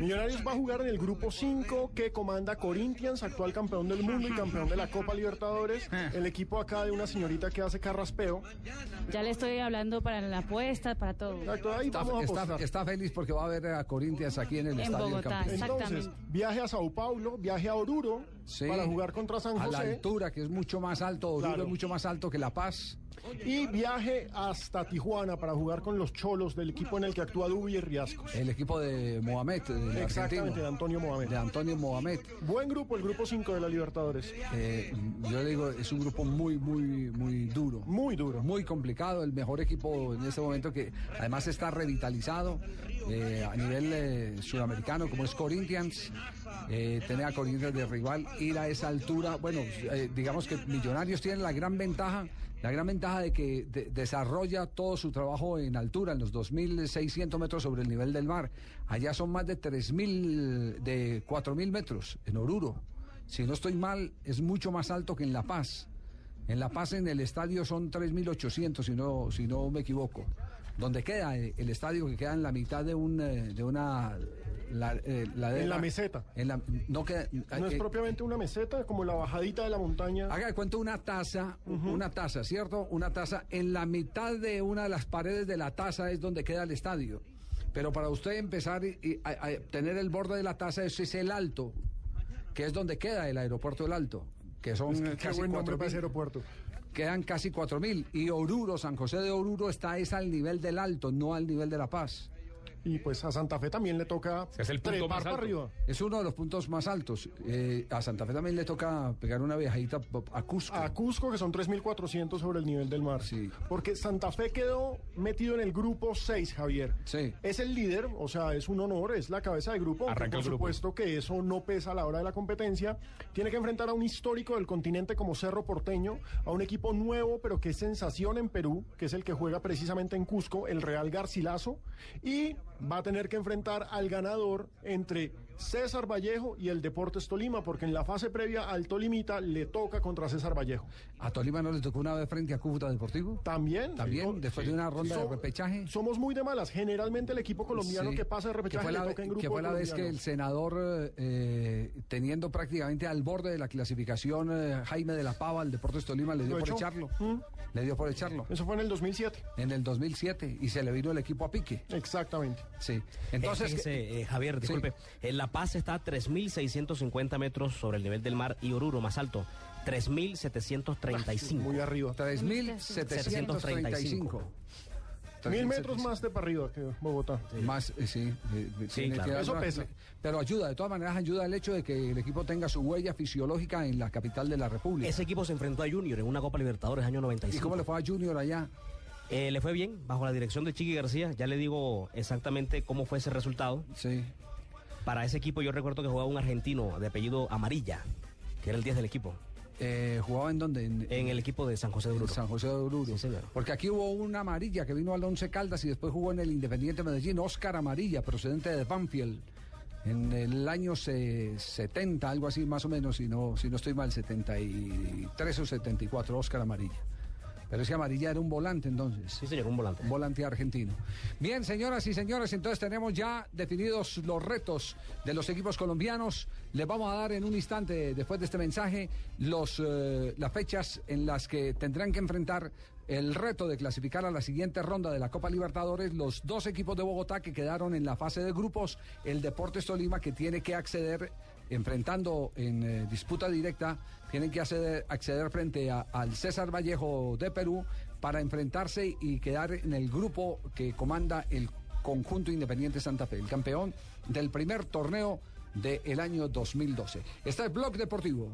Millonarios va a jugar en el grupo 5 que comanda Corinthians, actual campeón del mundo y campeón de la Copa Libertadores. El equipo acá de una señorita que hace carraspeo. Ya le estoy hablando para la apuesta, para todo. Exacto, ahí Está, vamos a está- feliz porque va a ver a Corinthians aquí en el En estadio del Bogotá. Campín. Entonces, exactamente. viaje a Sao Paulo, viaje a Oruro Sí. para jugar contra San A la José altura, que es mucho más alto, Oruro Claro. es mucho más alto que La Paz. Y viaje hasta Tijuana para jugar con los cholos del equipo en el que actúa Dubi y Riasco. El equipo de Mohamed, del Exactamente, de Antonio Mohamed. de Antonio Mohamed. Buen grupo, el grupo 5 de la Libertadores. Eh, yo digo, es un grupo muy, muy, muy duro. Muy duro. Muy complicado, el mejor equipo en este momento que además está revitalizado eh, a nivel eh, sudamericano como es Corinthians. Eh, tener a Corinthians de rival, ir a esa altura. Bueno, digamos que Millonarios tienen la gran ventaja, la gran ventaja de que de- desarrolla todo su trabajo en altura, en los 2.600 metros sobre el nivel del mar. Allá son más de 3.000, de 4.000 metros en Oruro. Si no estoy mal, es mucho más alto que en La Paz. En La Paz, en el estadio, son 3.800, si no, si no me equivoco. Donde queda el estadio, que queda en la mitad de, un, eh, de una... la- eh. En la meseta. En la- no es eh, propiamente una meseta, como la bajadita de la montaña. Haga de cuenta una taza, una taza, ¿cierto? Una taza. En la mitad de una de las paredes de la taza es donde queda el estadio. Pero para usted empezar y, y a, a tener el borde de la taza, eso es el alto, que es donde queda el aeropuerto del Alto, que son Es que qué casi buen cuatro para ese mil. aeropuerto. Quedan casi 4.000. Y Oruro, San José de Oruro, está es al nivel del Alto, no al nivel de La Paz. Y pues a Santa Fe también le toca Es el punto trepar más para alto. arriba. Es uno de los puntos más altos. Eh, a Santa Fe también le toca pegar una viajadita a Cusco. A Cusco, que son 3.400 sobre el nivel del mar. Sí. Porque Santa Fe quedó metido en el grupo 6, Javier. Sí. Es el líder, o sea, es un honor, es la cabeza de grupo. Arranca por el grupo. supuesto que eso no pesa a la hora de la competencia. Tiene que enfrentar a un histórico del continente como Cerro Porteño, a un equipo nuevo, pero que es sensación en Perú, que es el que juega precisamente en Cusco, el Real Garcilaso. Y va a tener que enfrentar al ganador entre César Vallejo y el Deportes Tolima, porque en la fase previa al Tolimita le toca contra César Vallejo. ¿A Tolima no le tocó una vez frente a Cúcuta Deportivo? También. También, después sí. de una ronda de repechaje. Somos muy de malas. Generalmente el equipo colombiano Sí, que pasa de repechaje fue la, le toca en grupo que fue la vez que el senador, eh, teniendo prácticamente al borde de la clasificación, eh, Jaime de la Pava, al Deportes Tolima, le dio ¿Lo por echarlo. ¿Mm? Le dio por echarlo. Eso fue en el 2007. En el 2007 y se le vino el equipo a pique. Exactamente. Sí. Entonces, Entonces, eh, Javier, disculpe, en La Paz está a 3.650 metros sobre el nivel del mar y Oruro, más alto, 3.735. Muy arriba. 3.735. Mil metros más de para arriba que Bogotá. Más, eh, sí. eh, tiene claro. que Eso una- pesa. Pero ayuda, de todas maneras ayuda el hecho de que el equipo tenga su huella fisiológica en la capital de la República. Ese equipo se enfrentó a Junior en una Copa Libertadores año ¿Y 95. cómo le fue a Junior allá? Eh, le fue bien, bajo la dirección de Chiqui García. Ya le digo exactamente cómo fue ese resultado. Sí. Para ese equipo yo recuerdo que jugaba un argentino de apellido Amarilla, que era el 10 del equipo, Eh, ¿Jugaba en dónde? En, en el equipo de San José de Oruro. San José de Oruro. Sí, señor. Porque aquí hubo una amarilla que vino al Once Caldas y después jugó en el Independiente Medellín, Oscar Amarilla, procedente de Banfield. En el año se- 70, algo así más o menos, si no, si no estoy mal, 73 o 74, Oscar Amarilla. Pero ese Amarilla era un volante entonces. Sí, señor, un volante. Un volante argentino. Bien, señoras y señores, entonces tenemos ya definidos los retos de los equipos colombianos. Les vamos a dar en un instante, después de este mensaje, los, eh, las fechas en las que tendrán que enfrentar el reto de clasificar a la siguiente ronda de la Copa Libertadores los dos equipos de Bogotá que quedaron en la fase de grupos, el Deportes Tolima que tiene que acceder enfrentando en eh, disputa directa, tienen que acceder, acceder frente al César Vallejo de Perú para enfrentarse y quedar en el grupo que comanda el conjunto Independiente Santa Fe, el campeón del primer torneo del año 2012. Está el Blog Deportivo.